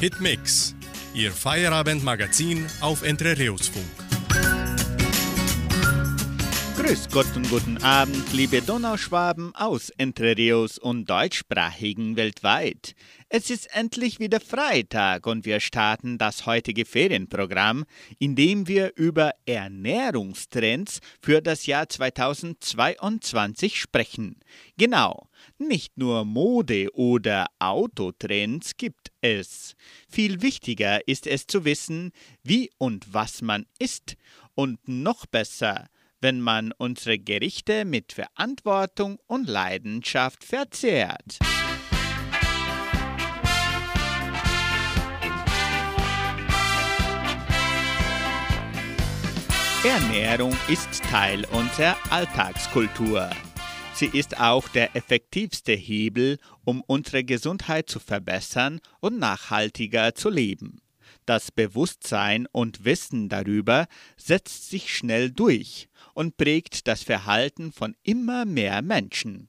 Hitmix, Ihr Feierabendmagazin auf Entrerios-Funk. Grüß Gott und guten Abend, liebe Donauschwaben aus Entre Rios und deutschsprachigen weltweit. Es ist endlich wieder Freitag und wir starten das heutige Ferienprogramm, in dem wir über Ernährungstrends für das Jahr 2022 sprechen. Genau, nicht nur Mode oder Autotrends gibt es. Viel wichtiger ist es zu wissen, wie und was man isst und noch besser, wenn man unsere Gerichte mit Verantwortung und Leidenschaft verzehrt. Ernährung ist Teil unserer Alltagskultur. Sie ist auch der effektivste Hebel, um unsere Gesundheit zu verbessern und nachhaltiger zu leben. Das Bewusstsein und Wissen darüber setzt sich schnell durch und prägt das Verhalten von immer mehr Menschen.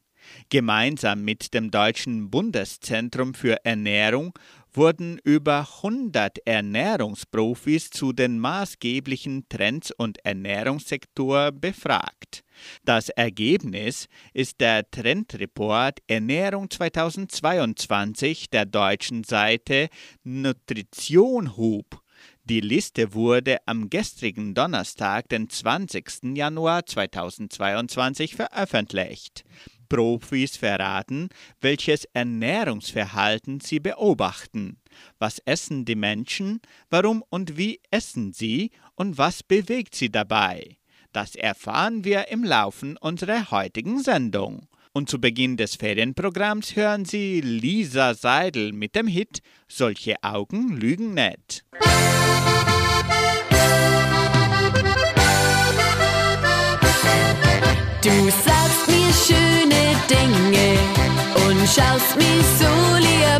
Gemeinsam mit dem Deutschen Bundeszentrum für Ernährung wurden über 100 Ernährungsprofis zu den maßgeblichen Trends und Ernährungssektor befragt. Das Ergebnis ist der Trendreport Ernährung 2022 der deutschen Seite Nutrition Hub. Die Liste wurde am gestrigen Donnerstag, den 20. Januar 2022, veröffentlicht. Profis verraten, welches Ernährungsverhalten sie beobachten. Was essen die Menschen, warum und wie essen sie und was bewegt sie dabei? Das erfahren wir im Laufe unserer heutigen Sendung. Und zu Beginn des Ferienprogramms hören Sie Lisa Seidel mit dem Hit Solche Augen lügen nicht. Du sagst mir schöne Dinge und schaust mich so lieb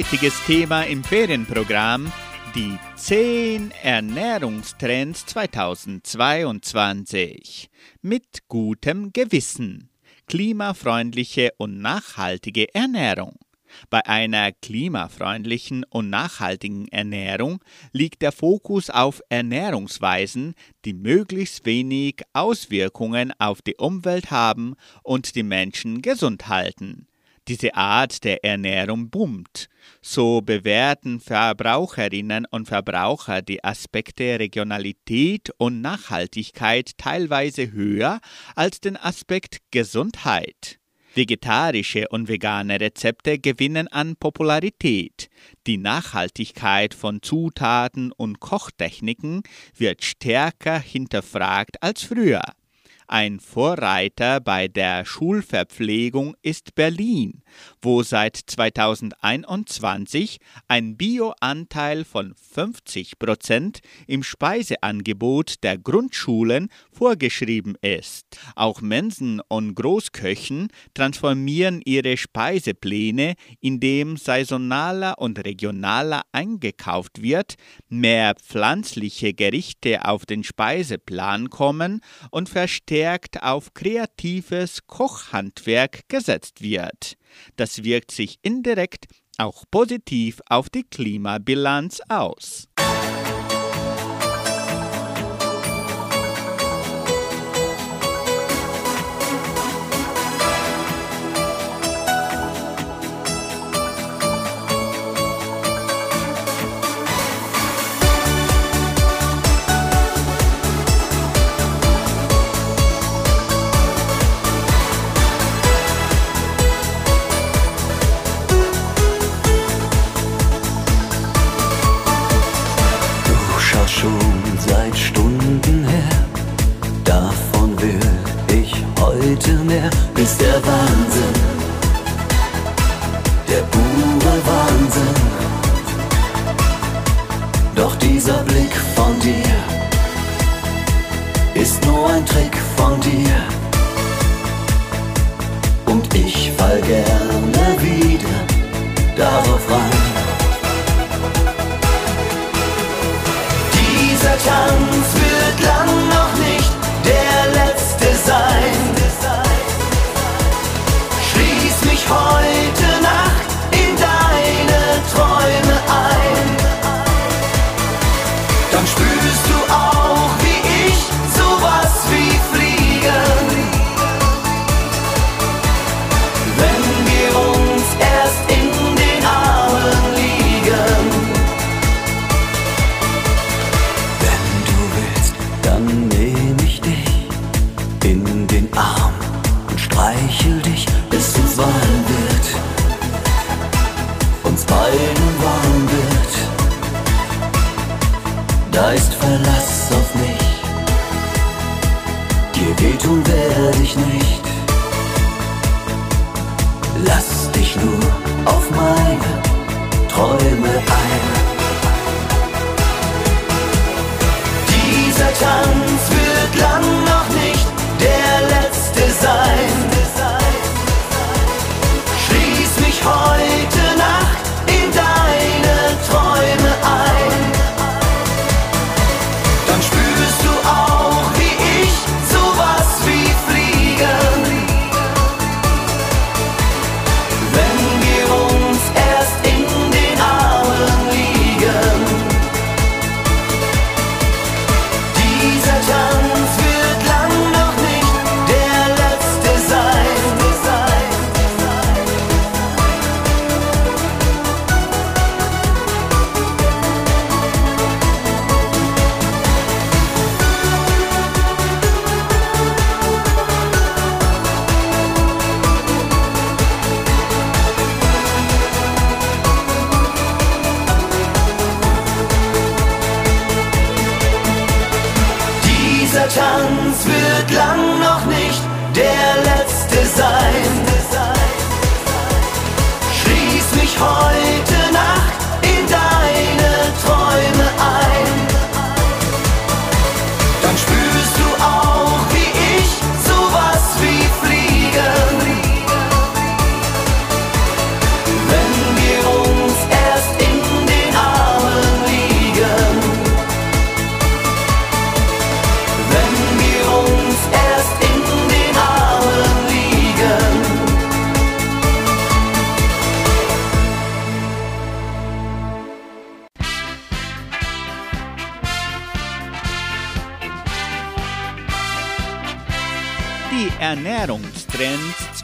Heutiges Thema im Ferienprogramm die 10 Ernährungstrends 2022 mit gutem Gewissen. Klimafreundliche und nachhaltige Ernährung. Bei einer klimafreundlichen und nachhaltigen Ernährung liegt der Fokus auf Ernährungsweisen, die möglichst wenig Auswirkungen auf die Umwelt haben und die Menschen gesund halten. Diese Art der Ernährung boomt. So bewerten Verbraucherinnen und Verbraucher die Aspekte Regionalität und Nachhaltigkeit teilweise höher als den Aspekt Gesundheit. Vegetarische und vegane Rezepte gewinnen an Popularität. Die Nachhaltigkeit von Zutaten und Kochtechniken wird stärker hinterfragt als früher. Ein Vorreiter bei der Schulverpflegung ist Berlin, wo seit 2021 ein Bioanteil von 50 Prozent im Speiseangebot der Grundschulen vorgeschrieben ist. Auch Mensen und Großköchen transformieren ihre Speisepläne, indem saisonaler und regionaler eingekauft wird, mehr pflanzliche Gerichte auf den Speiseplan kommen und verstärkt verstärkt auf kreatives Kochhandwerk gesetzt wird. Das wirkt sich indirekt auch positiv auf die Klimabilanz aus. Ist der Wahnsinn, der pure Wahnsinn. Doch dieser Blick von dir ist nur ein Trick von dir. Und ich fall gerne wieder darauf rein.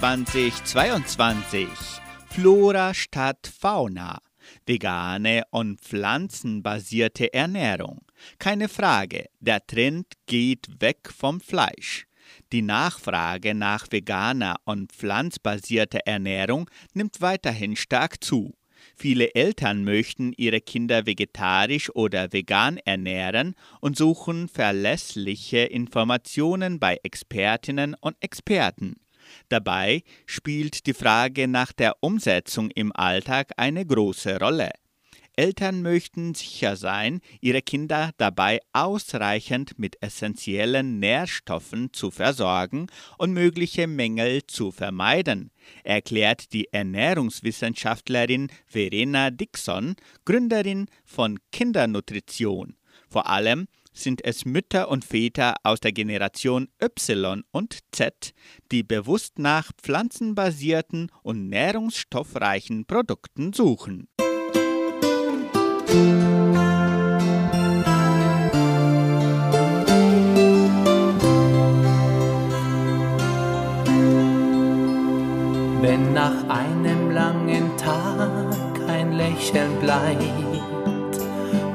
2022. Flora statt Fauna. Vegane und pflanzenbasierte Ernährung. Keine Frage, der Trend geht weg vom Fleisch. Die Nachfrage nach veganer und pflanzbasierter Ernährung nimmt weiterhin stark zu. Viele Eltern möchten ihre Kinder vegetarisch oder vegan ernähren und suchen verlässliche Informationen bei Expertinnen und Experten. Dabei spielt die Frage nach der Umsetzung im Alltag eine große Rolle. Eltern möchten sicher sein, ihre Kinder dabei ausreichend mit essentiellen Nährstoffen zu versorgen und mögliche Mängel zu vermeiden, erklärt die Ernährungswissenschaftlerin Verena Dixon, Gründerin von Kindernutrition. Vor allem sind es Mütter und Väter aus der Generation Y und Z, die bewusst nach pflanzenbasierten und nährungsstoffreichen Produkten suchen. Wenn nach einem langen Tag ein Lächeln bleibt,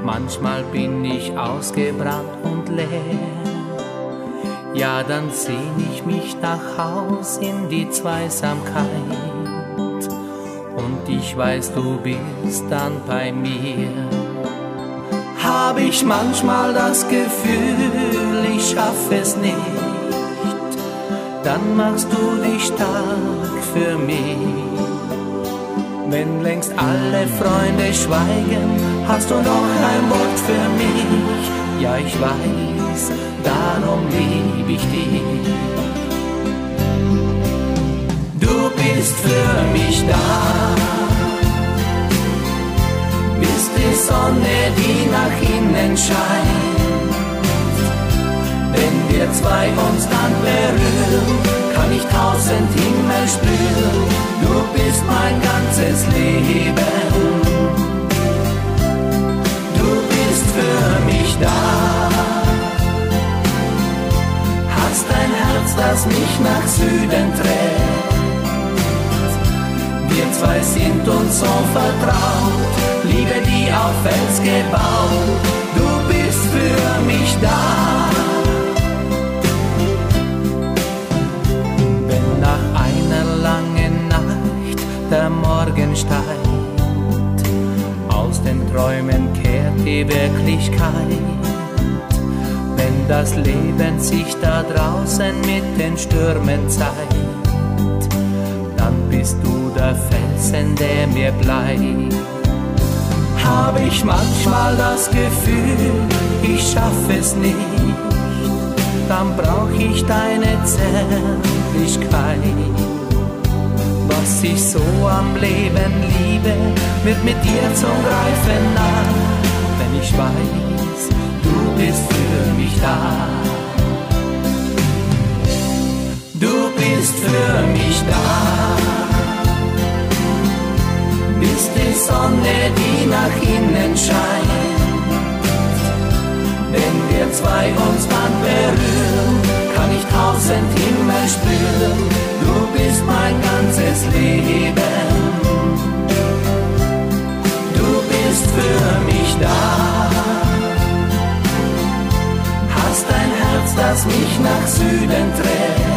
manchmal bin ich ausgebrannt und leer. Ja, dann sehn ich mich nach Haus in die Zweisamkeit und ich weiß, du bist dann bei mir. Hab ich manchmal das Gefühl, ich schaff es nicht, dann machst du dich stark für mich. Wenn längst alle Freunde schweigen, hast du noch ein Wort für mich. Ja, ich weiß, darum lieb ich dich. Du bist für mich da. Bist die Sonne, die nach innen scheint. Wir zwei uns dann berühren, kann ich tausend Himmel spüren. Du bist mein ganzes Leben. Du bist für mich da. Hast ein Herz, das mich nach Süden trägt wir zwei sind uns so vertraut, Liebe, die auf Fels gebaut, du bist für mich da. Morgen steigt, aus den Träumen kehrt die Wirklichkeit. Wenn das Leben sich da draußen mit den Stürmen zeigt, bist du der Felsen, der mir bleibt. Hab ich manchmal das Gefühl, ich schaff es nicht, dann brauch ich deine Zärtlichkeit. Was ich so am Leben liebe, wird mit dir zum Greifen nah, wenn ich weiß, du bist für mich da. Du bist für mich da bist die Sonne, die nach innen scheint. Wenn wir zwei uns dann berühren, tausend Himmel spüren. Du bist mein ganzes Leben. Du bist für mich da. Hast ein Herz, das mich nach Süden trägt.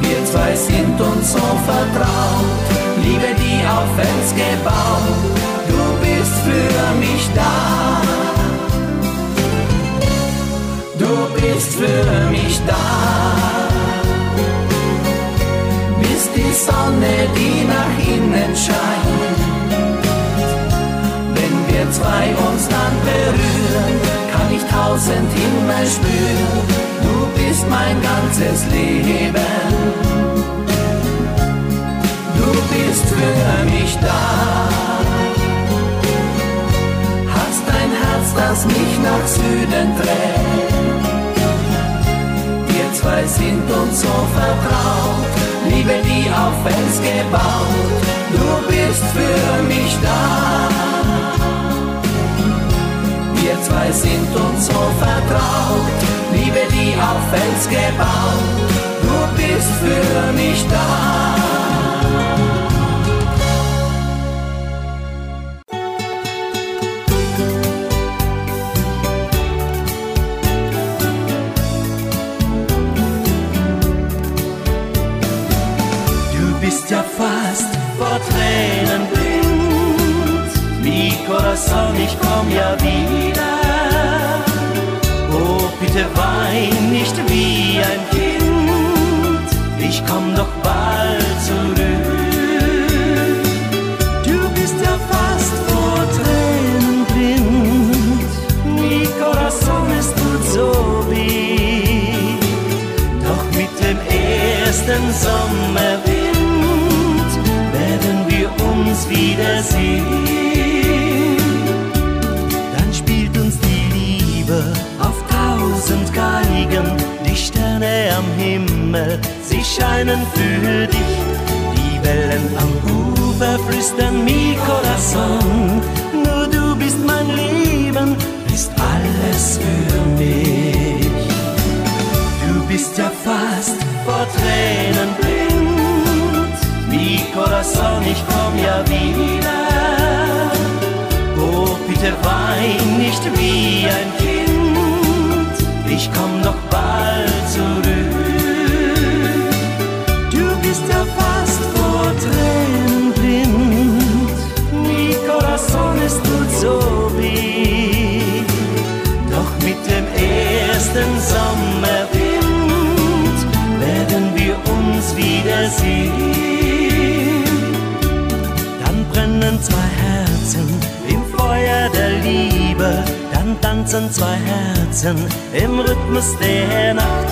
Wir zwei sind uns so vertraut Liebe, die auf Fels gebaut, du bist für mich da. Du bist für mich da. Bist die Sonne, die nach innen scheint. Wenn wir zwei uns dann berühren, kann ich tausend Himmel spüren. Du bist mein ganzes Leben bist für mich da. Hast ein Herz, das mich nach Süden trägt. Wir sind uns so vertraut, Liebe, die auf Fels gebaut. Du bist für mich da. Wir zwei sind uns so vertraut. Liebe, die auf Fels gebaut, du bist für mich da. Sommerwind werden wir uns wiedersehen. Dann spielt uns die Liebe auf tausend Geigen, die Sterne am Himmel, sie scheinen für dich. Die Wellen am Ufer flüstern mi corazón, nur du bist mein Leben, bist alles für mich. Du bist ja fast vor Tränen blind. Mi corazón, ich komm ja wieder. Oh, bitte wein nicht wie ein Kind. Ich komm doch bald zurück. Tanzen zwei Herzen im Rhythmus der Nacht.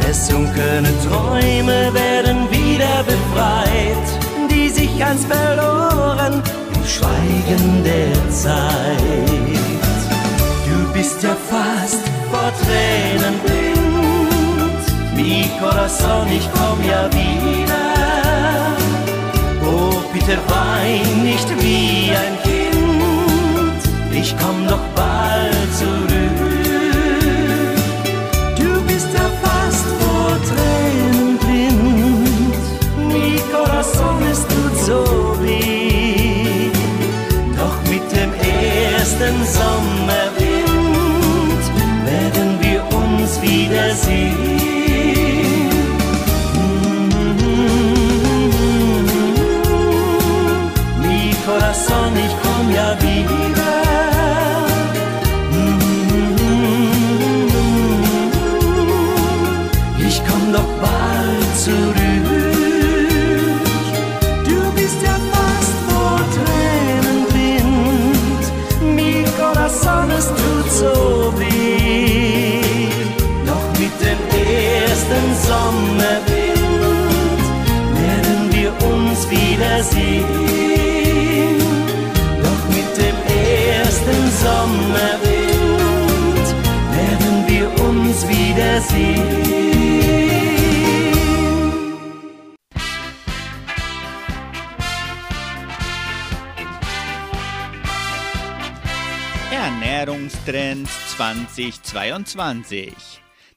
Versunkene Träume werden wieder befreit, die sich einst verloren im Schweigen der Zeit. Du bist ja fast vor Tränen blind. Mi corazón, ich komm ja wieder. Oh, bitte wein nicht wie ein Kind. Ich komm doch bald zurück. Sommerwind werden wir uns wiedersehen. Mi corazón, ich komm ja wieder. Wiedersehen. Doch mit dem ersten Sommerwind werden wir uns wiedersehen. Ernährungstrends 2022.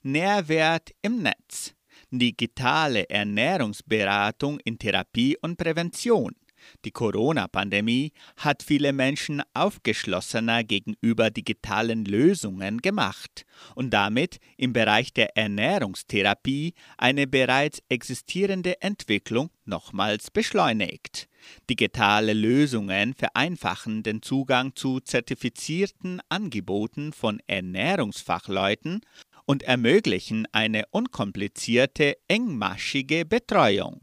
Nährwert im Netz. Digitale Ernährungsberatung in Therapie und Prävention. Die Corona-Pandemie hat viele Menschen aufgeschlossener gegenüber digitalen Lösungen gemacht und damit im Bereich der Ernährungstherapie eine bereits existierende Entwicklung nochmals beschleunigt. Digitale Lösungen vereinfachen den Zugang zu zertifizierten Angeboten von Ernährungsfachleuten und ermöglichen eine unkomplizierte, engmaschige Betreuung.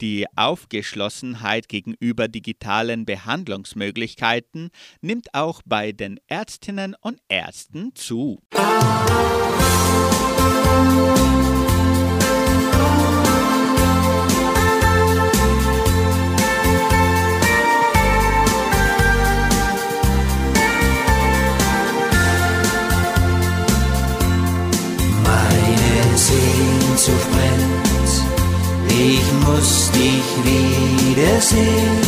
Die Aufgeschlossenheit gegenüber digitalen Behandlungsmöglichkeiten nimmt auch bei den Ärztinnen und Ärzten zu. Meine ich muss dich wiedersehen.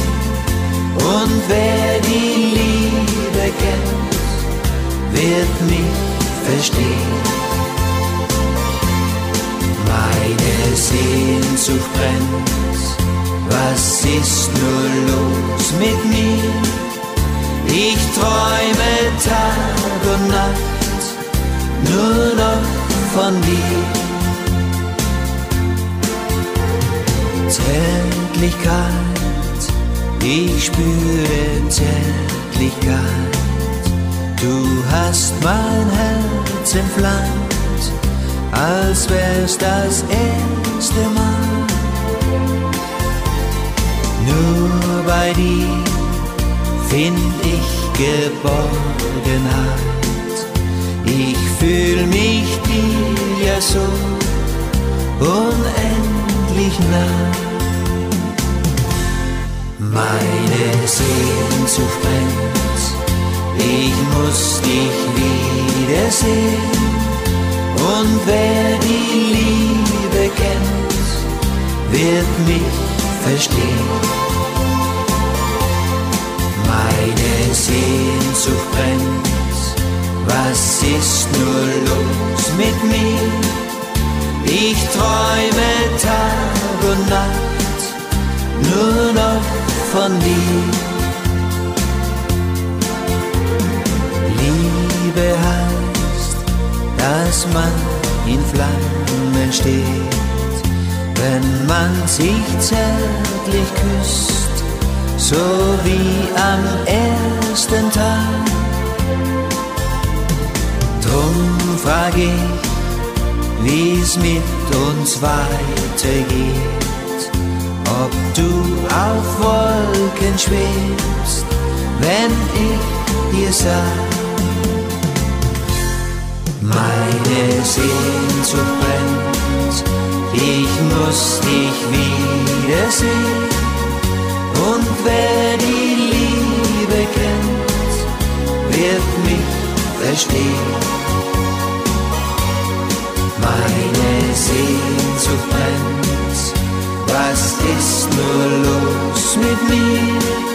Und wer die Liebe kennt, wird mich verstehen. Meine Sehnsucht brennt, was ist nur los mit mir? Ich träume Tag und Nacht nur noch von dir. Zärtlichkeit, ich spüre Zärtlichkeit. Du hast mein Herz entflammt, als wär's das erste Mal. Nur bei dir find ich Geborgenheit. Ich fühl mich dir ja so unendlich nah. Meine Sehnsucht brennt, ich muss dich wiedersehen. Und wer die Liebe kennt, wird mich verstehen. Meine Sehnsucht brennt, was ist nur los mit mir? Ich träume Tag und Nacht nur noch von dir. Liebe heißt, dass man in Flammen steht, wenn man sich zärtlich küsst, so wie am ersten Tag. Drum frag ich, wie's mit uns weitergeht, ob du auf Wolken schwebst, wenn ich dir sag, meine Sehnsucht brennt, ich muss dich wiedersehen. Und wer die Liebe kennt, wird mich verstehen. Meine Sehnsucht brennt, was ist nur los mit mir?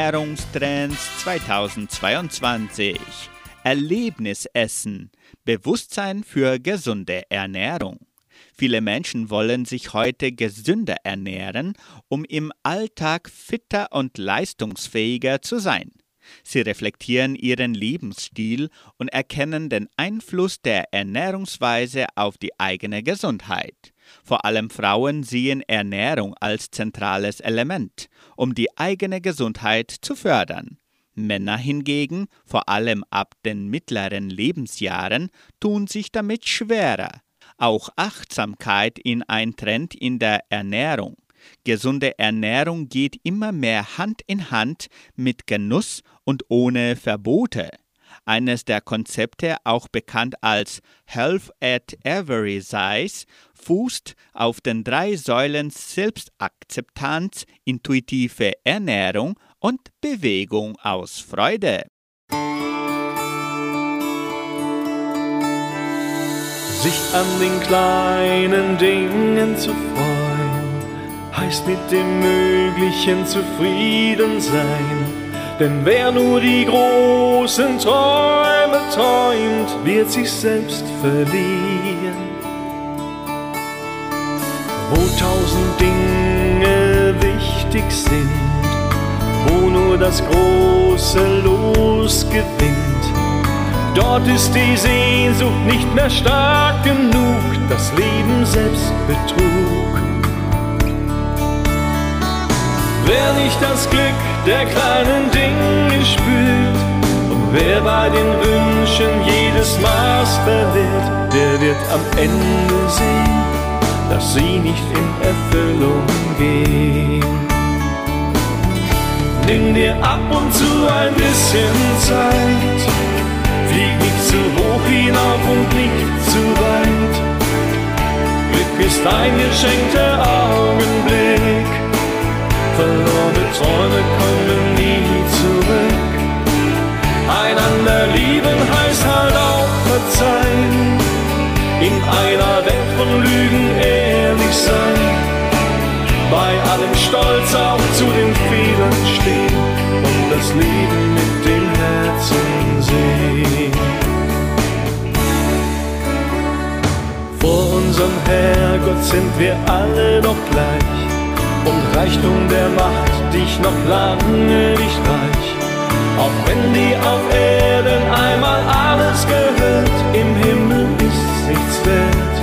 Ernährungstrends 2022. Erlebnisessen. Bewusstsein für gesunde Ernährung. Viele Menschen wollen sich heute gesünder ernähren, um im Alltag fitter und leistungsfähiger zu sein. Sie reflektieren ihren Lebensstil und erkennen den Einfluss der Ernährungsweise auf die eigene Gesundheit. Vor allem Frauen sehen Ernährung als zentrales Element, um die eigene Gesundheit zu fördern. Männer hingegen, vor allem ab den mittleren Lebensjahren, tun sich damit schwerer. Auch Achtsamkeit in ein Trend in der Ernährung. Gesunde Ernährung geht immer mehr Hand in Hand mit Genuss und ohne Verbote. Eines der Konzepte, auch bekannt als Health at Every Size, fußt auf den drei Säulen Selbstakzeptanz, intuitive Ernährung und Bewegung aus Freude. Sich an den kleinen Dingen zu freuen, heißt mit dem Möglichen zufrieden sein. Denn wer nur die großen Träume träumt, wird sich selbst verlieren. Wo tausend Dinge wichtig sind, wo nur das große Los gewinnt, Dort ist die Sehnsucht nicht mehr stark genug, das Leben selbst betrug. Wer nicht das Glück der kleinen Dinge spürt und wer bei den Wünschen jedes Maß verliert, der wird am Ende sehen, dass sie nicht in Erfüllung gehen. Nimm dir ab und zu ein bisschen Zeit Flieg nicht zu hoch hinauf und nicht zu weit. ist ein geschenkter Augenblick. Verlorene Träume kommen nie zurück. Einander lieben heißt halt auch verzeihen. In einer Welt von Lügen ehrlich sein. Bei allem Stolz auch zu den Fehlern stehen und das Leben mit dem Herzen sehen. Vor unserem Herrgott sind wir alle doch gleich Reichtum der Macht dich noch lange nicht reich. Auch wenn dir auf Erden einmal alles gehört, im Himmel ist nichts wert.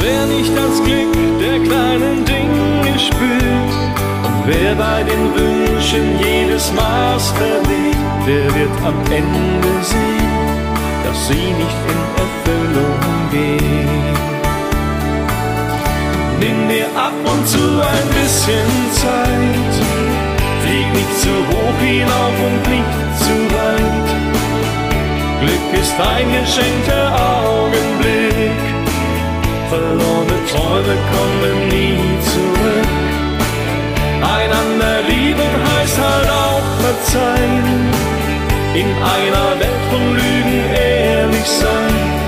Wer nicht das Glück der kleinen Dinge spürt und wer bei den Wünschen jedes Maß verliert, der wird am Ende sehen, dass sie nicht in Erfüllung gehen. Nimm dir ab und zu ein bisschen Zeit, flieg nicht zu hoch hinauf und nicht zu weit. Glück ist ein geschenkter Augenblick, verlorene Träume kommen nie zurück. Einander lieben heißt halt auch verzeihen, in einer Welt von Lügen ehrlich sein.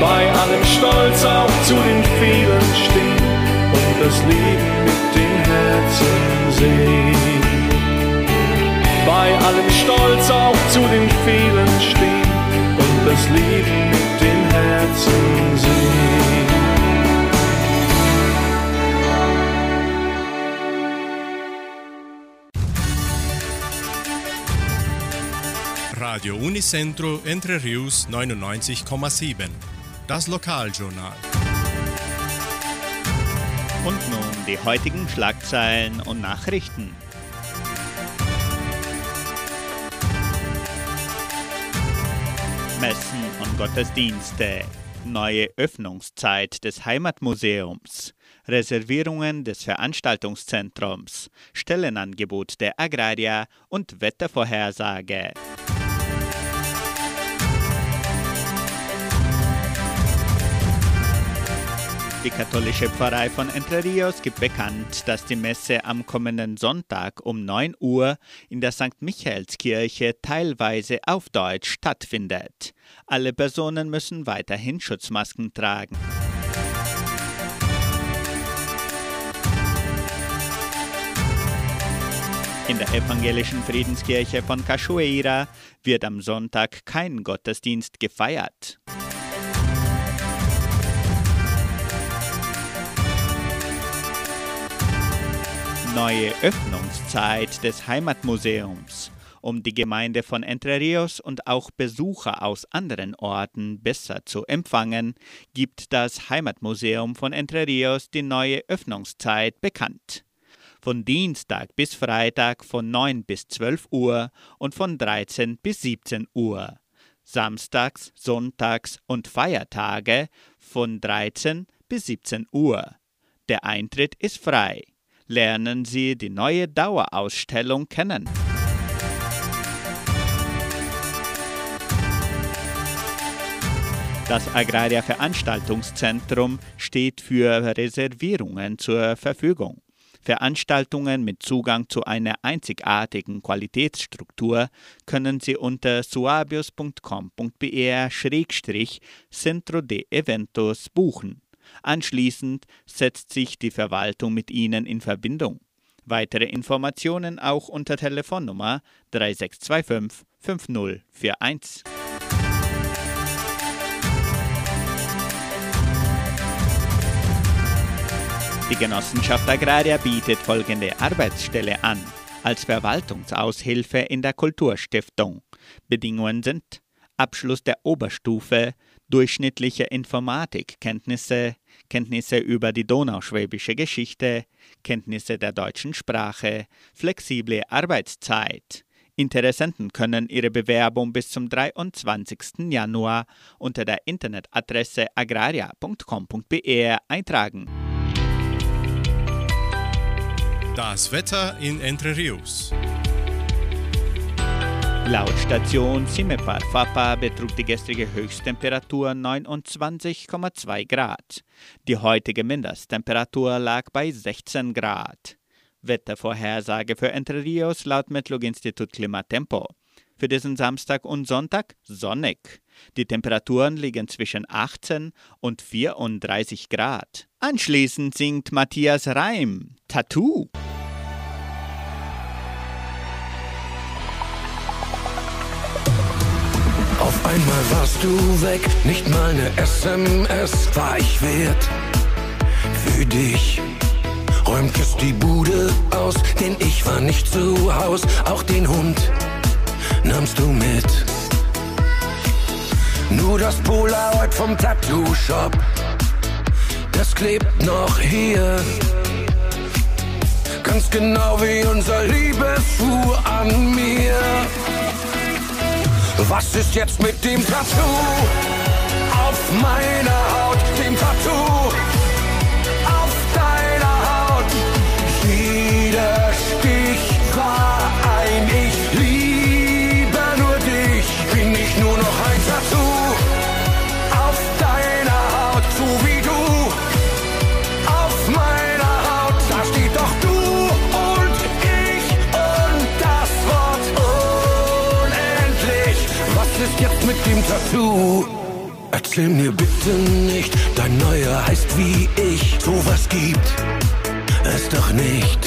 Bei allem Stolz auch zu den Fehlern stehen und das Leben mit dem Herzen sehen. Bei allem Stolz auch zu den Fehlern stehen und das Leben mit dem Herzen sehen. Radio Unicentro Entre Rius 99,7. Das Lokaljournal. Und nun die heutigen Schlagzeilen und Nachrichten. Messen und Gottesdienste. Neue Öffnungszeit des Heimatmuseums. Reservierungen des Veranstaltungszentrums. Stellenangebot der Agraria und Wettervorhersage. Die katholische Pfarrei von Entre Rios gibt bekannt, dass die Messe am kommenden Sonntag um 9 Uhr in der St. Michaelskirche teilweise auf Deutsch stattfindet. Alle Personen müssen weiterhin Schutzmasken tragen. In der evangelischen Friedenskirche von Cachoeira wird am Sonntag kein Gottesdienst gefeiert. Neue Öffnungszeit des Heimatmuseums. Um die Gemeinde von Entre Rios und auch Besucher aus anderen Orten besser zu empfangen, gibt das Heimatmuseum von Entre Rios die neue Öffnungszeit bekannt. Von Dienstag bis Freitag von 9 bis 12 Uhr und von 13 bis 17 Uhr. Samstags, Sonntags und Feiertage von 13 bis 17 Uhr. Der Eintritt ist frei lernen Sie die neue Dauerausstellung kennen. Das Agraria Veranstaltungszentrum steht für Reservierungen zur Verfügung. Veranstaltungen mit Zugang zu einer einzigartigen Qualitätsstruktur können Sie unter suabios.com.br-centro de eventos buchen. Anschließend setzt sich die Verwaltung mit Ihnen in Verbindung. Weitere Informationen auch unter Telefonnummer 3625 5041. Die Genossenschaft Agraria bietet folgende Arbeitsstelle an als Verwaltungsaushilfe in der Kulturstiftung. Bedingungen sind Abschluss der Oberstufe, durchschnittliche Informatikkenntnisse, Kenntnisse über die donauschwäbische Geschichte, Kenntnisse der deutschen Sprache, flexible Arbeitszeit. Interessenten können ihre Bewerbung bis zum 23. Januar unter der Internetadresse agraria.com.br eintragen. Das Wetter in Entre Rios. Laut Station Simepar Fapa betrug die gestrige Höchsttemperatur 29,2 Grad. Die heutige Mindesttemperatur lag bei 16 Grad. Wettervorhersage für Entre Rios laut Metlog-Institut Klimatempo. Für diesen Samstag und Sonntag sonnig. Die Temperaturen liegen zwischen 18 und 34 Grad. Anschließend singt Matthias Reim Tattoo. Auf einmal warst du weg, nicht mal eine SMS war ich wert. Für dich räumtest die Bude aus, denn ich war nicht zu Haus. Auch den Hund nahmst du mit. Nur das Polaroid vom Tattoo-Shop, das klebt noch hier. Ganz genau wie unser Liebesfuhr an mir. Was ist jetzt mit dem Tattoo? Auf meiner Haut, dem Tattoo. Dem Tattoo? Erzähl mir bitte nicht, dein neuer heißt wie ich. Sowas gibt es doch nicht.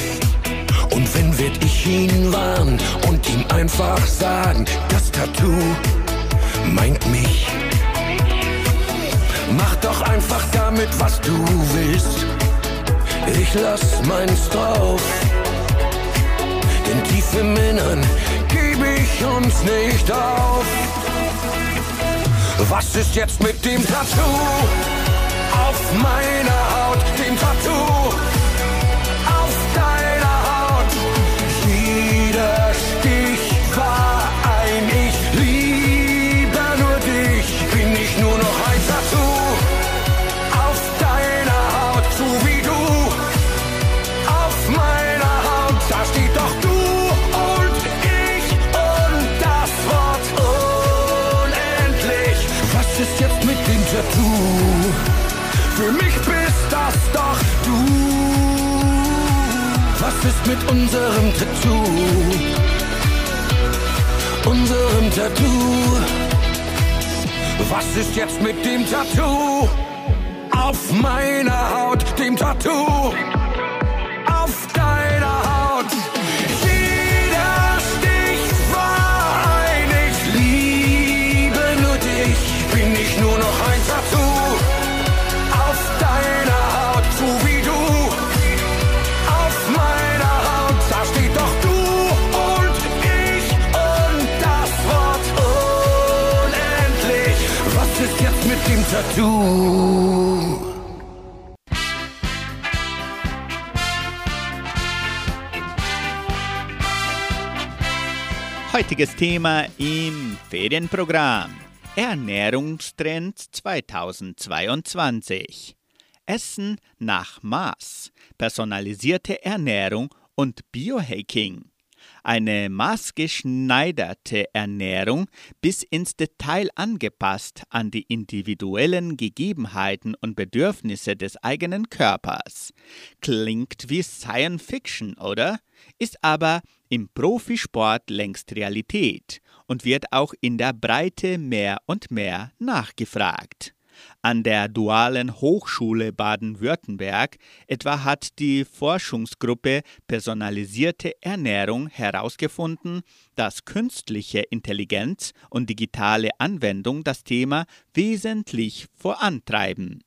Und wenn werd ich ihn warnen und ihm einfach sagen, das Tattoo meint mich. Mach doch einfach damit, was du willst. Ich lass meins drauf. Denn tief im Innern geb ich uns nicht auf. Was ist jetzt mit dem Tattoo? Auf meiner Haut, dem Tattoo. Für mich bist das doch du. Was ist mit unserem Tattoo? Unserem Tattoo. Was ist jetzt mit dem Tattoo? Auf meiner Haut, dem Tattoo. Tattoo? Heutiges Thema im Ferienprogramm. Ernährungstrends 2022. Essen nach Maß, personalisierte Ernährung und Biohacking. Eine maßgeschneiderte Ernährung bis ins Detail angepasst an die individuellen Gegebenheiten und Bedürfnisse des eigenen Körpers. Klingt wie Science Fiction, oder? Ist aber im Profisport längst Realität und wird auch in der Breite mehr und mehr nachgefragt. An der Dualen Hochschule Baden-Württemberg etwa hat die Forschungsgruppe Personalisierte Ernährung herausgefunden, dass künstliche Intelligenz und digitale Anwendung das Thema wesentlich vorantreiben.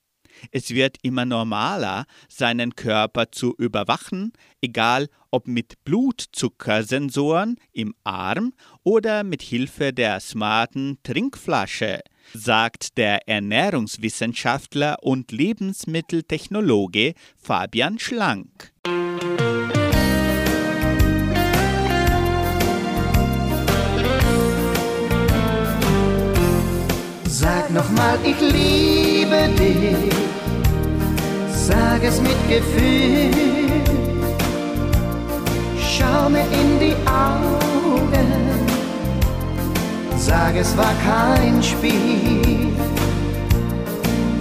Es wird immer normaler, seinen Körper zu überwachen, egal ob mit Blutzuckersensoren im Arm oder mit Hilfe der smarten Trinkflasche, sagt der Ernährungswissenschaftler und Lebensmitteltechnologe Fabian Schlank. Sag nochmal, ich liebe dich. Sag es mit Gefühl. Schau mir in die Augen Sag, es war kein Spiel.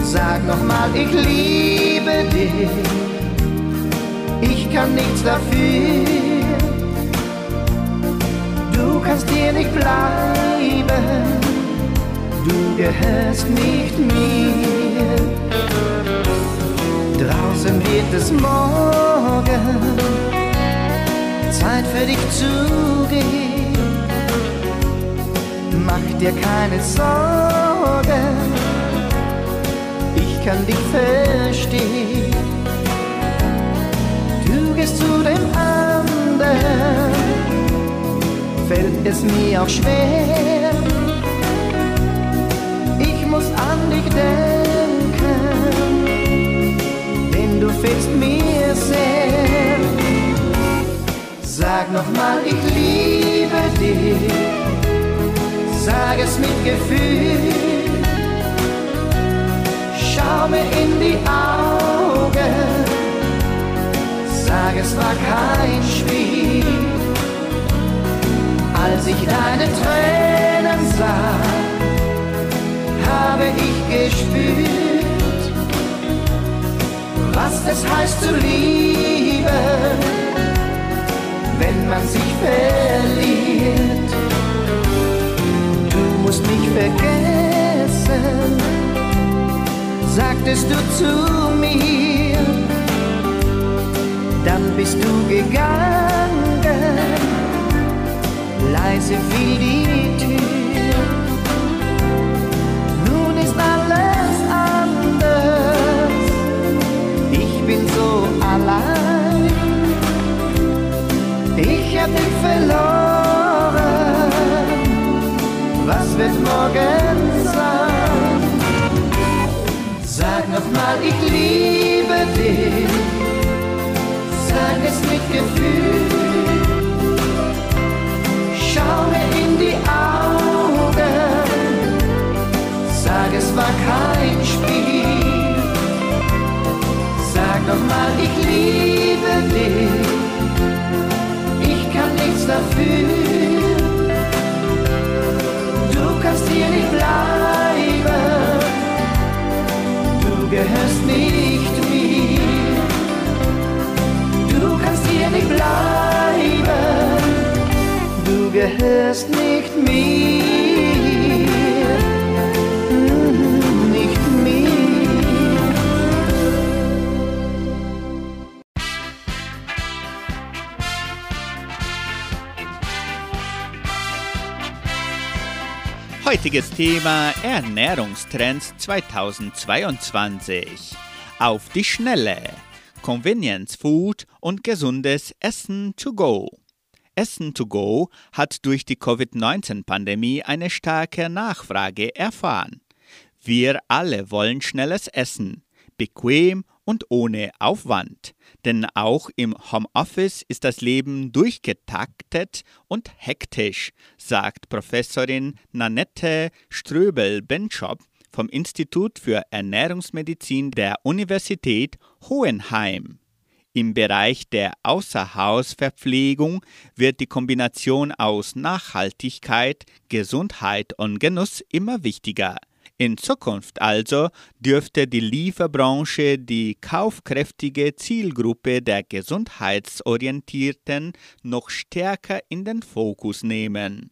Sag nochmal, ich liebe dich. Ich kann nichts dafür. Du kannst hier nicht bleiben. Du gehörst nicht mir. Draußen wird es morgen. Zeit für dich zu gehen. Mach dir keine Sorgen, ich kann dich verstehen. Du gehst zu dem anderen, fällt es mir auch schwer. Ich muss an dich denken, denn du fehlst mir sehr. Sag nochmal, ich liebe dich. Sag es mit Gefühl. Schau mir in die Augen. Sag, es war kein Spiel. Als ich deine Tränen sah, habe ich gespürt, was es heißt zu lieben wenn man sich verliert. Musst mich vergessen, sagtest du zu mir. Dann bist du gegangen, leise fiel die Tür. Nun ist alles anders, ich bin so allein. Ich hab dich verloren, wird morgen sein? Sag nochmal, ich liebe dich, sag es mit Gefühl. Schau mir in die Augen, sag es war kein Spiel. Sag nochmal, ich liebe dich nichts dafür. Kannst hier nicht bleiben, du gehörst nicht mir. Du kannst hier nicht bleiben, du gehörst nicht mir. Heutiges Thema Ernährungstrends 2022. Auf die Schnelle. Convenience Food und gesundes Essen to go. Essen to go hat durch die Covid-19-Pandemie eine starke Nachfrage erfahren. Wir alle wollen schnelles Essen, bequem und ohne Aufwand. Denn auch im Homeoffice ist das Leben durchgetaktet und hektisch, sagt Professorin Nanette Ströbel-Benschop vom Institut für Ernährungsmedizin der Universität Hohenheim. Im Bereich der Außerhausverpflegung wird die Kombination aus Nachhaltigkeit, Gesundheit und Genuss immer wichtiger. In Zukunft also dürfte die Lieferbranche die kaufkräftige Zielgruppe der Gesundheitsorientierten noch stärker in den Fokus nehmen.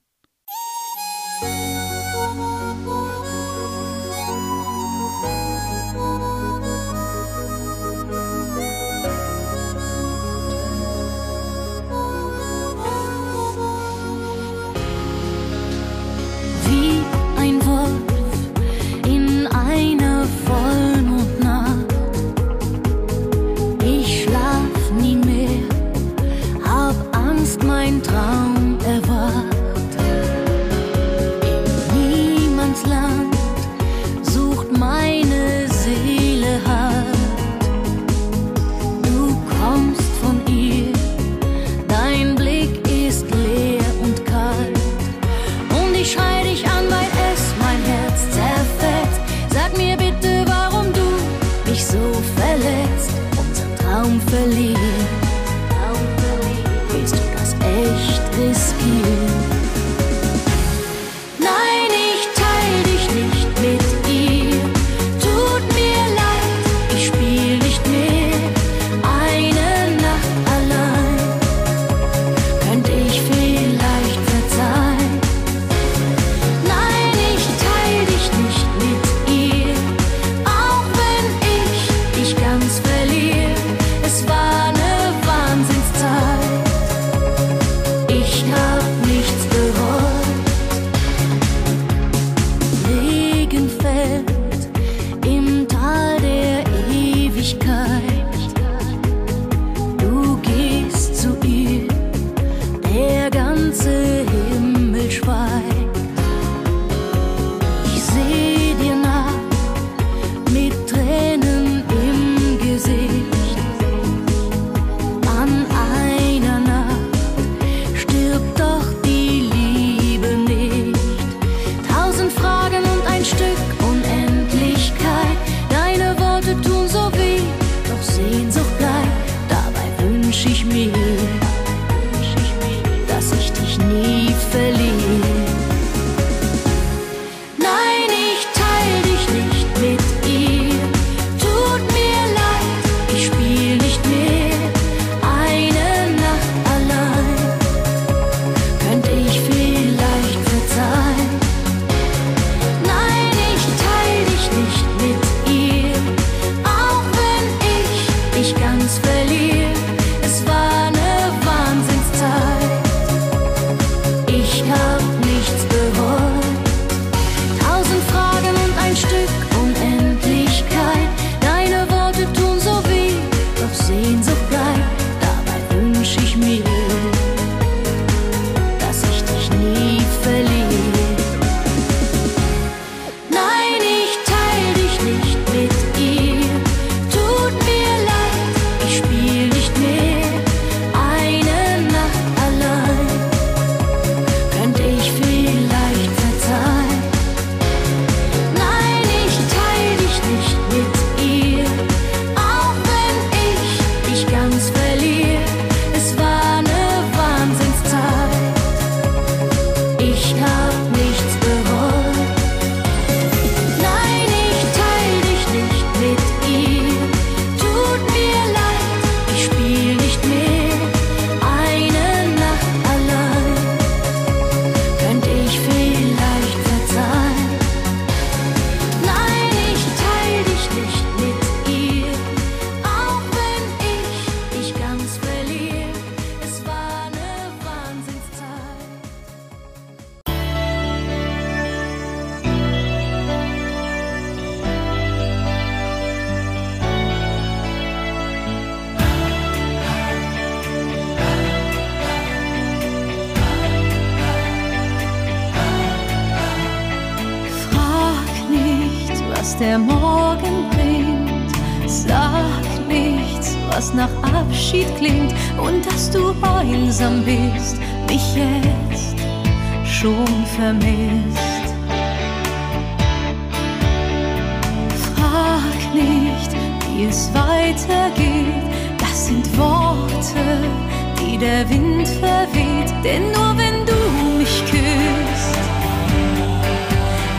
und dass du einsam bist, mich jetzt schon vermisst. Frag nicht, wie es weitergeht, das sind Worte, die der Wind verweht, denn nur wenn du mich küsst,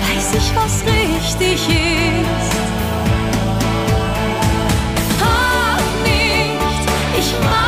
weiß ich, was richtig ist. Frag nicht, ich weiß,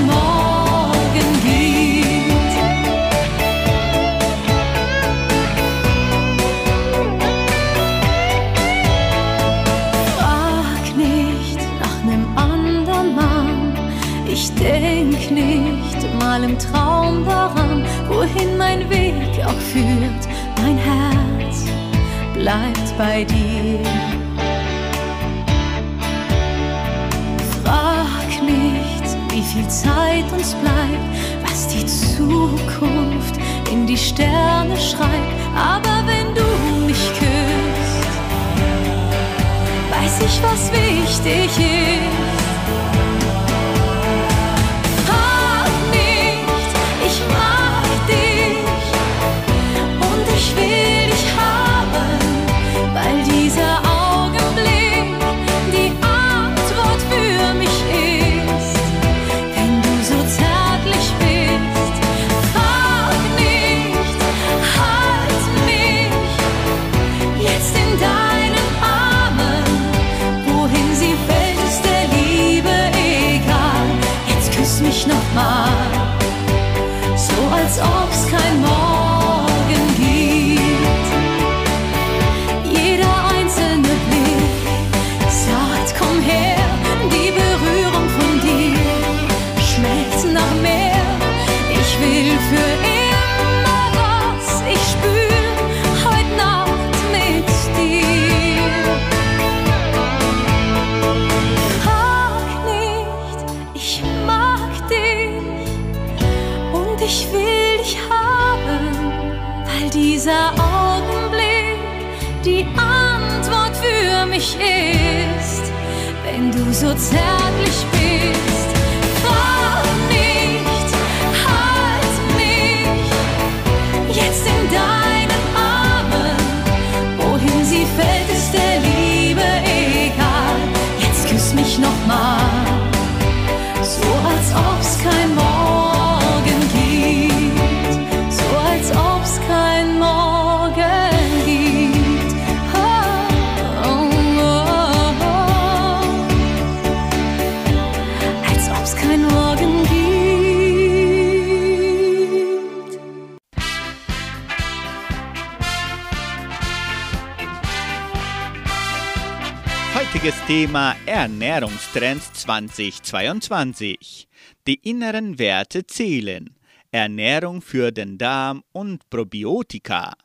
Weg auch führt, mein Herz bleibt bei dir. Frag nicht, wie viel Zeit uns bleibt, was die Zukunft in die Sterne schreibt, aber wenn du mich küsst, weiß ich, was wichtig ist. Ernährungstrends 2022. Die inneren Werte zählen. Ernährung für den Darm und Probiotika.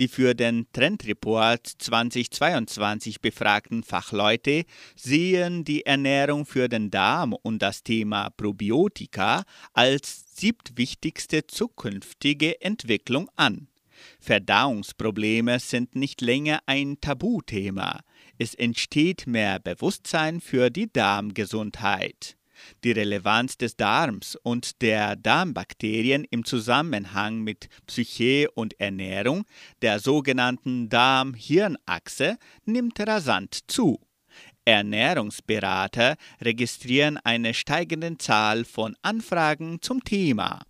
Die für den Trendreport 2022 befragten Fachleute sehen die Ernährung für den Darm und das Thema Probiotika als siebtwichtigste zukünftige Entwicklung an. Verdauungsprobleme sind nicht länger ein Tabuthema. Es entsteht mehr Bewusstsein für die Darmgesundheit. Die Relevanz des Darms und der Darmbakterien im Zusammenhang mit Psyche und Ernährung, der sogenannten Darm-Hirn-Achse, nimmt rasant zu. Ernährungsberater registrieren eine steigende Zahl von Anfragen zum Thema.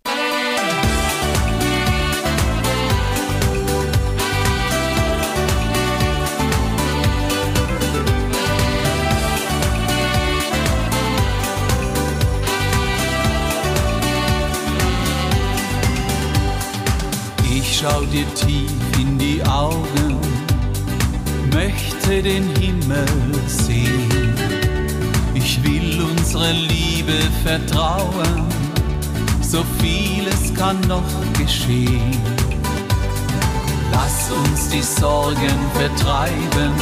Ich schau dir tief in die Augen, möchte den Himmel sehen. Ich will unsere Liebe vertrauen, so vieles kann noch geschehen. Lass uns die Sorgen vertreiben,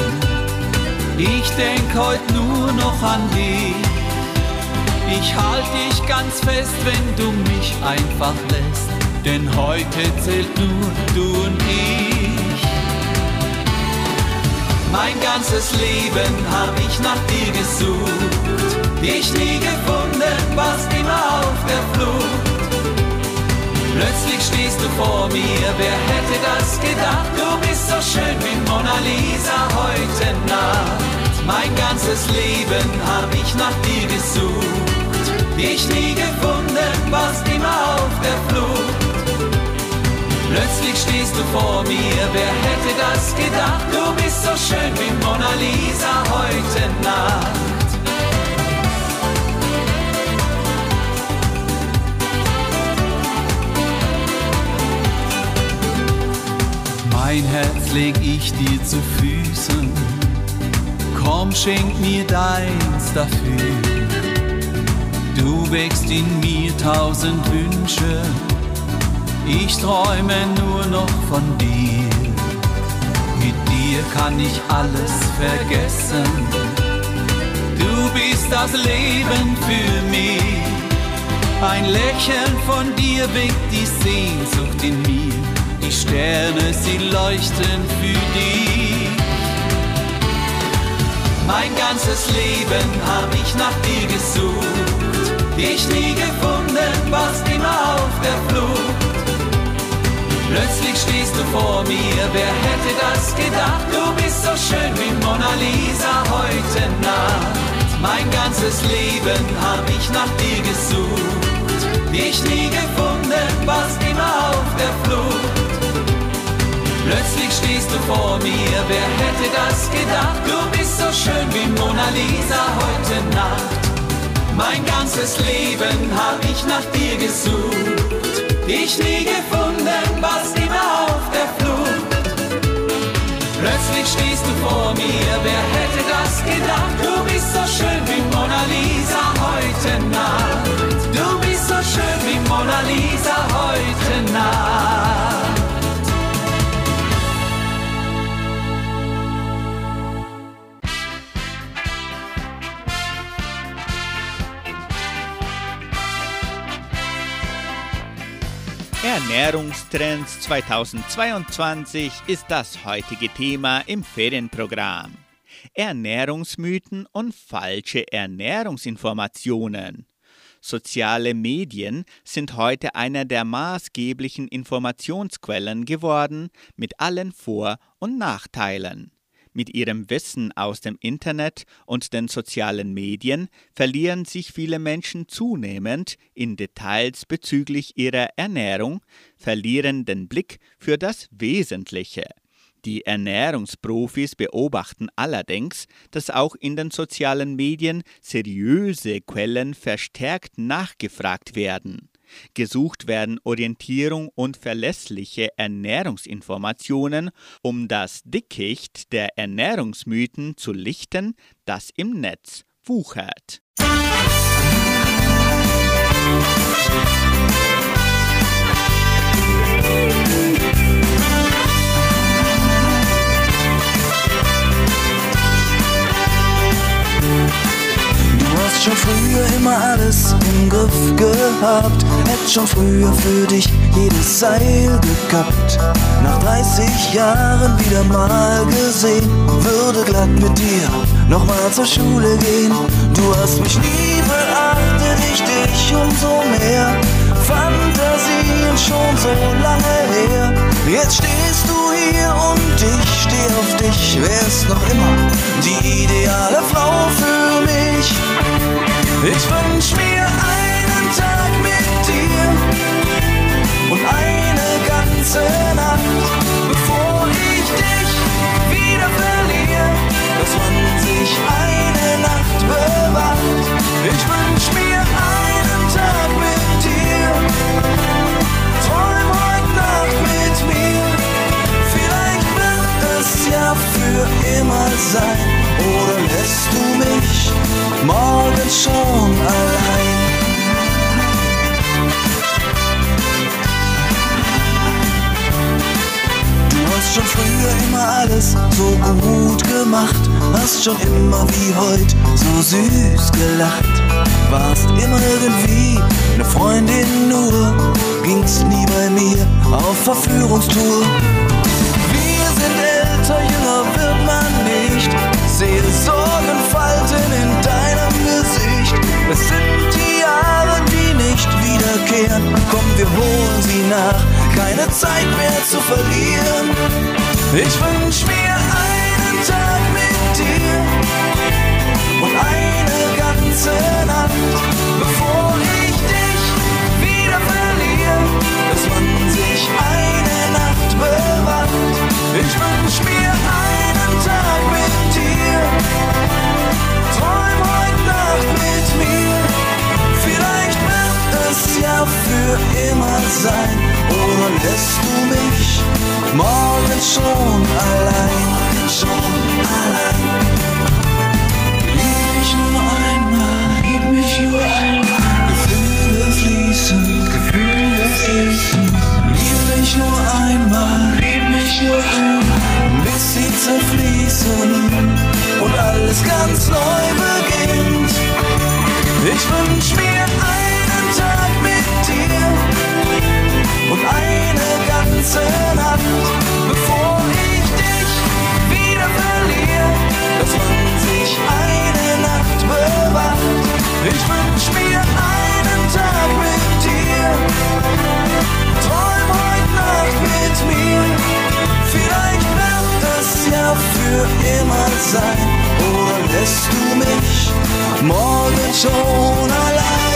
ich denk heut nur noch an dich. Ich halt dich ganz fest, wenn du mich einfach lässt, denn heute zählt nur du und ich. Mein ganzes Leben hab ich nach dir gesucht, dich nie gefunden, warst immer auf der Flucht. Plötzlich stehst du vor mir, wer hätte das gedacht? Du bist so schön wie Mona Lisa heute Nacht. Mein ganzes Leben hab ich nach dir gesucht, dich nie stehst du vor mir, wer hätte das gedacht? Du bist so schön wie Mona Lisa heute Nacht. Mein Herz leg ich dir zu Füßen, komm, schenk mir deins dafür. Du wächst in mir tausend Wünsche, ich träume nur noch von dir. Mit dir kann ich alles vergessen. Du bist das Leben für mich. Ein Lächeln von dir weckt die Sehnsucht in mir. Die Sterne, sie leuchten für dich. Mein ganzes Leben hab ich nach dir gesucht. Dich nie gefunden, warst immer auf der Flucht. Plötzlich stehst du vor mir, wer hätte das gedacht? Du bist so schön wie Mona Lisa heute Nacht. Mein ganzes Leben hab ich nach dir gesucht. Dich nie gefunden, warst immer auf der Flucht. Plötzlich stehst du vor mir, wer hätte das gedacht? Du bist so schön wie Mona Lisa heute Nacht. Mein ganzes Leben hab ich nach dir gesucht. Dich nie gefunden, warst immer auf der Flucht. Plötzlich stehst du vor mir, wer hätte das gedacht? Du bist so schön wie Mona Lisa heute Nacht. Du bist so schön wie Mona Lisa heute Nacht. Ernährungstrends 2022 ist das heutige Thema im Ferienprogramm. Ernährungsmythen und falsche Ernährungsinformationen. Soziale Medien sind heute einer der maßgeblichen Informationsquellen geworden, mit allen Vor- und Nachteilen. Mit ihrem Wissen aus dem Internet und den sozialen Medien verlieren sich viele Menschen zunehmend in Details bezüglich ihrer Ernährung, verlieren den Blick für das Wesentliche. Die Ernährungsprofis beobachten allerdings, dass auch in den sozialen Medien seriöse Quellen verstärkt nachgefragt werden. Gesucht werden Orientierung und verlässliche Ernährungsinformationen, um das Dickicht der Ernährungsmythen zu lichten, das im Netz wuchert. Hast schon früher immer alles im Griff gehabt. Hätt schon früher für dich jedes Seil gekappt. Nach 30 Jahren wieder mal gesehen, würde glatt mit dir nochmal zur Schule gehen. Du hast mich nie beachtet, ich dich umso mehr. Fantasien schon so lange her. Jetzt stehst du hier und ich steh auf dich. Wärst noch immer die ideale Frau für mich. Ich wünsch mir einen hast schon immer wie heute so süß gelacht. Warst immer irgendwie eine Freundin nur, gingst nie bei mir auf Verführungstour. Wir sind älter, jünger wird man nicht, sehe Sorgenfalten in deinem Gesicht. Es sind die Jahre, die nicht wiederkehren. Komm, wir holen sie nach, keine Zeit mehr zu verlieren. Ich wünsch mir einen für immer sein, oder lässt du mich morgen schon allein, schon allein. Lieb mich nur einmal, lieb mich nur einmal. Gefühle fließen, Gefühle fließen. Lieb mich nur einmal, lieb mich nur einmal. Bis sie zerfließen immer sein, oder lässt du mich morgen schon allein?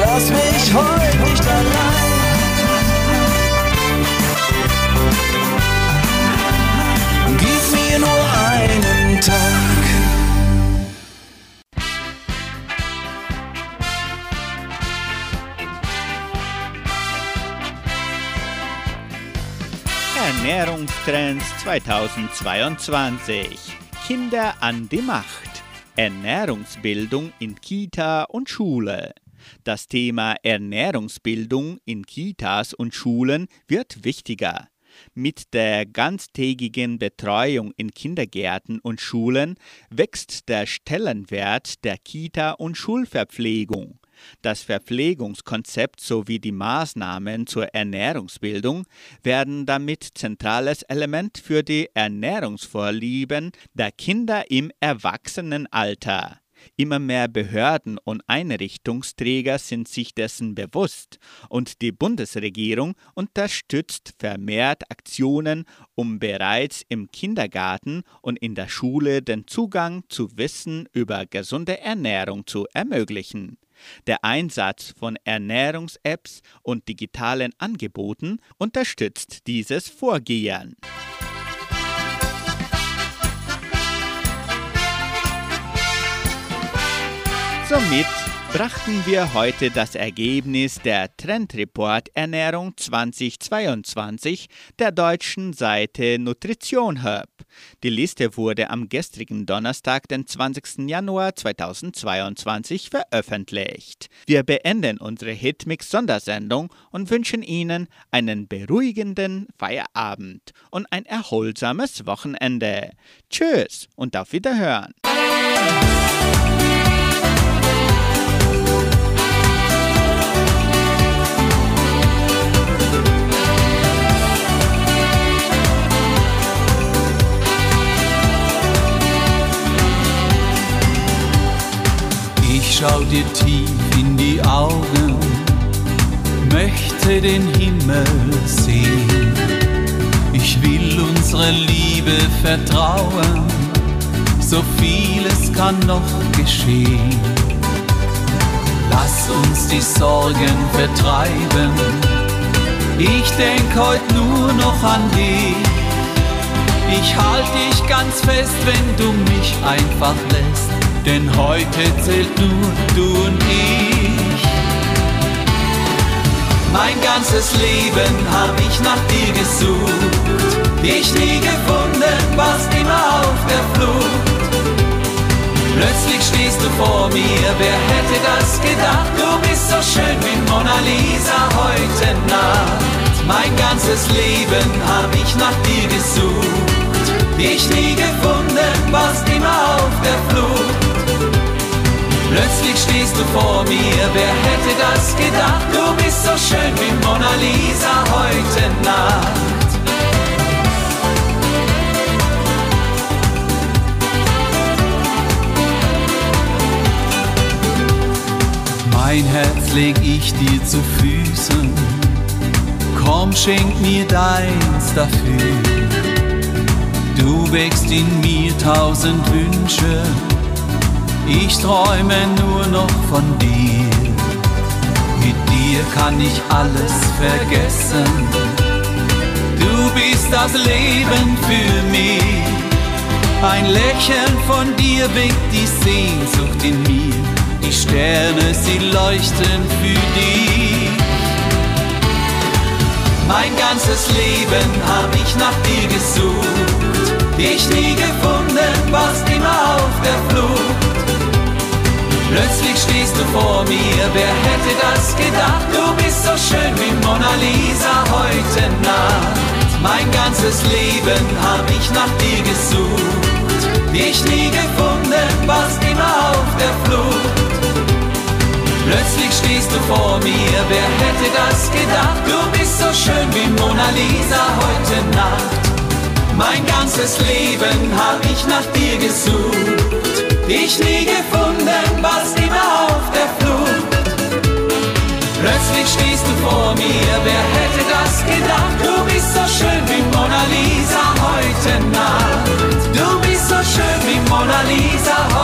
Lass mich heute nicht allein. Gib mir nur einen Tag. Ernährungstrends 2022. Kinder an die Macht. Ernährungsbildung in Kita und Schule. Das Thema Ernährungsbildung in Kitas und Schulen wird wichtiger. Mit der ganztägigen Betreuung in Kindergärten und Schulen wächst der Stellenwert der Kita- und Schulverpflegung. Das Verpflegungskonzept sowie die Maßnahmen zur Ernährungsbildung werden damit zentrales Element für die Ernährungsvorlieben der Kinder im Erwachsenenalter. Immer mehr Behörden und Einrichtungsträger sind sich dessen bewusst und die Bundesregierung unterstützt vermehrt Aktionen, um bereits im Kindergarten und in der Schule den Zugang zu Wissen über gesunde Ernährung zu ermöglichen. Der Einsatz von Ernährungs-Apps und digitalen Angeboten unterstützt dieses Vorgehen. Somit brachten wir heute das Ergebnis der Trendreport Ernährung 2022 der deutschen Seite Nutrition Hub. Die Liste wurde am gestrigen Donnerstag, den 20. Januar 2022 veröffentlicht. Wir beenden unsere Hitmix Sondersendung und wünschen Ihnen einen beruhigenden Feierabend und ein erholsames Wochenende. Tschüss und auf Wiederhören. Ich schau dir tief in die Augen, möchte den Himmel sehen. Ich will unsere Liebe vertrauen, so vieles kann noch geschehen. Lass uns die Sorgen vertreiben, ich denk heute nur noch an dich. Ich halt dich ganz fest, wenn du mich einfach lässt denn heute zählt nur du und ich. Mein ganzes Leben hab ich nach dir gesucht, dich nie gefunden, warst immer auf der Flucht. Plötzlich stehst du vor mir, wer hätte das gedacht? Du bist so schön wie Mona Lisa heute Nacht. Mein ganzes Leben hab ich nach dir gesucht, dich nie gefunden, stehst du vor mir, wer hätte das gedacht? Du bist so schön wie Mona Lisa heute Nacht. Mein Herz leg ich dir zu Füßen, komm, schenk mir deins dafür. Du wächst in mir tausend Wünsche, ich träume nur noch von dir. Mit dir kann ich alles vergessen. Du bist das Leben für mich. Ein Lächeln von dir weckt die Sehnsucht in mir. Die Sterne, sie leuchten für dich. Mein ganzes Leben hab ich nach dir gesucht, dich nie gefunden, warst immer auf der Flucht. Plötzlich stehst du vor mir, wer hätte das gedacht? Du bist so schön wie Mona Lisa heute Nacht. Mein ganzes Leben hab ich nach dir gesucht, dich nie gefunden, warst immer auf der Flucht. Plötzlich stehst du vor mir, wer hätte das gedacht? Du bist so schön wie Mona Lisa heute Nacht. Mein ganzes Leben hab ich nach dir gesucht, dich nie gefunden, Sünden passt immer auf der Flucht. Plötzlich stehst du vor mir, wer hätte das gedacht? Du bist so schön wie Mona Lisa heute Nacht. Du bist so schön wie Mona Lisa heute Nacht.